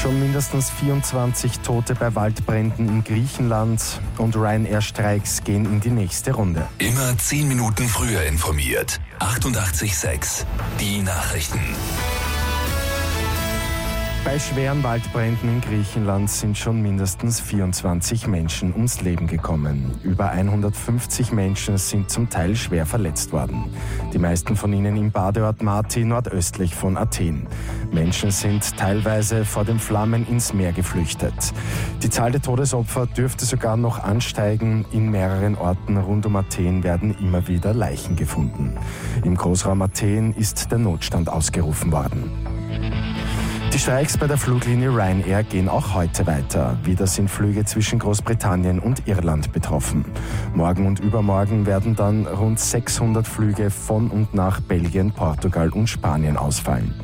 Schon mindestens 24 Tote bei Waldbränden in Griechenland und Ryanair-Streiks gehen in die nächste Runde. Immer 10 Minuten früher informiert. 88.6 Die Nachrichten. Bei schweren Waldbränden in Griechenland sind schon mindestens 24 Menschen ums Leben gekommen. Über 150 Menschen sind zum Teil schwer verletzt worden. Die meisten von ihnen im Badeort Mati nordöstlich von Athen. Menschen sind teilweise vor den Flammen ins Meer geflüchtet. Die Zahl der Todesopfer dürfte sogar noch ansteigen. In mehreren Orten rund um Athen werden immer wieder Leichen gefunden. Im Großraum Athen ist der Notstand ausgerufen worden. Die Streiks bei der Fluglinie Ryanair gehen auch heute weiter. Wieder sind Flüge zwischen Großbritannien und Irland betroffen. Morgen und übermorgen werden dann rund 600 Flüge von und nach Belgien, Portugal und Spanien ausfallen.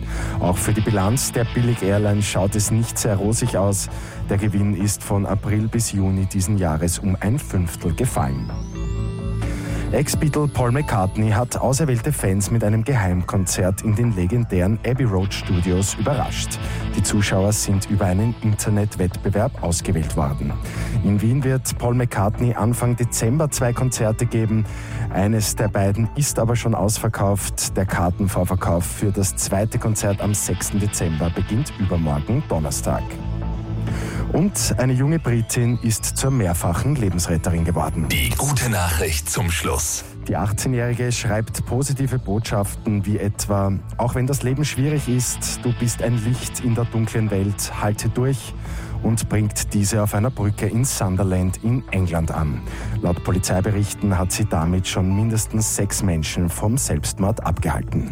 Auch für die Bilanz der Billig Airline schaut es nicht sehr rosig aus. Der Gewinn ist von April bis Juni diesen Jahres um ein Fünftel gefallen. Ex-Beatle Paul McCartney hat auserwählte Fans mit einem Geheimkonzert in den legendären Abbey Road Studios überrascht. Die Zuschauer sind über einen Internetwettbewerb ausgewählt worden. In Wien wird Paul McCartney Anfang Dezember zwei Konzerte geben. Eines der beiden ist aber schon ausverkauft. Der Kartenvorverkauf für das zweite Konzert am 6. Dezember beginnt übermorgen Donnerstag. Und eine junge Britin ist zur mehrfachen Lebensretterin geworden. Die gute Nachricht zum Schluss. Die 18-Jährige schreibt positive Botschaften wie etwa, auch wenn das Leben schwierig ist, du bist ein Licht in der dunklen Welt, halte durch und bringt diese auf einer Brücke in Sunderland in England an. Laut Polizeiberichten hat sie damit schon mindestens sechs Menschen vom Selbstmord abgehalten.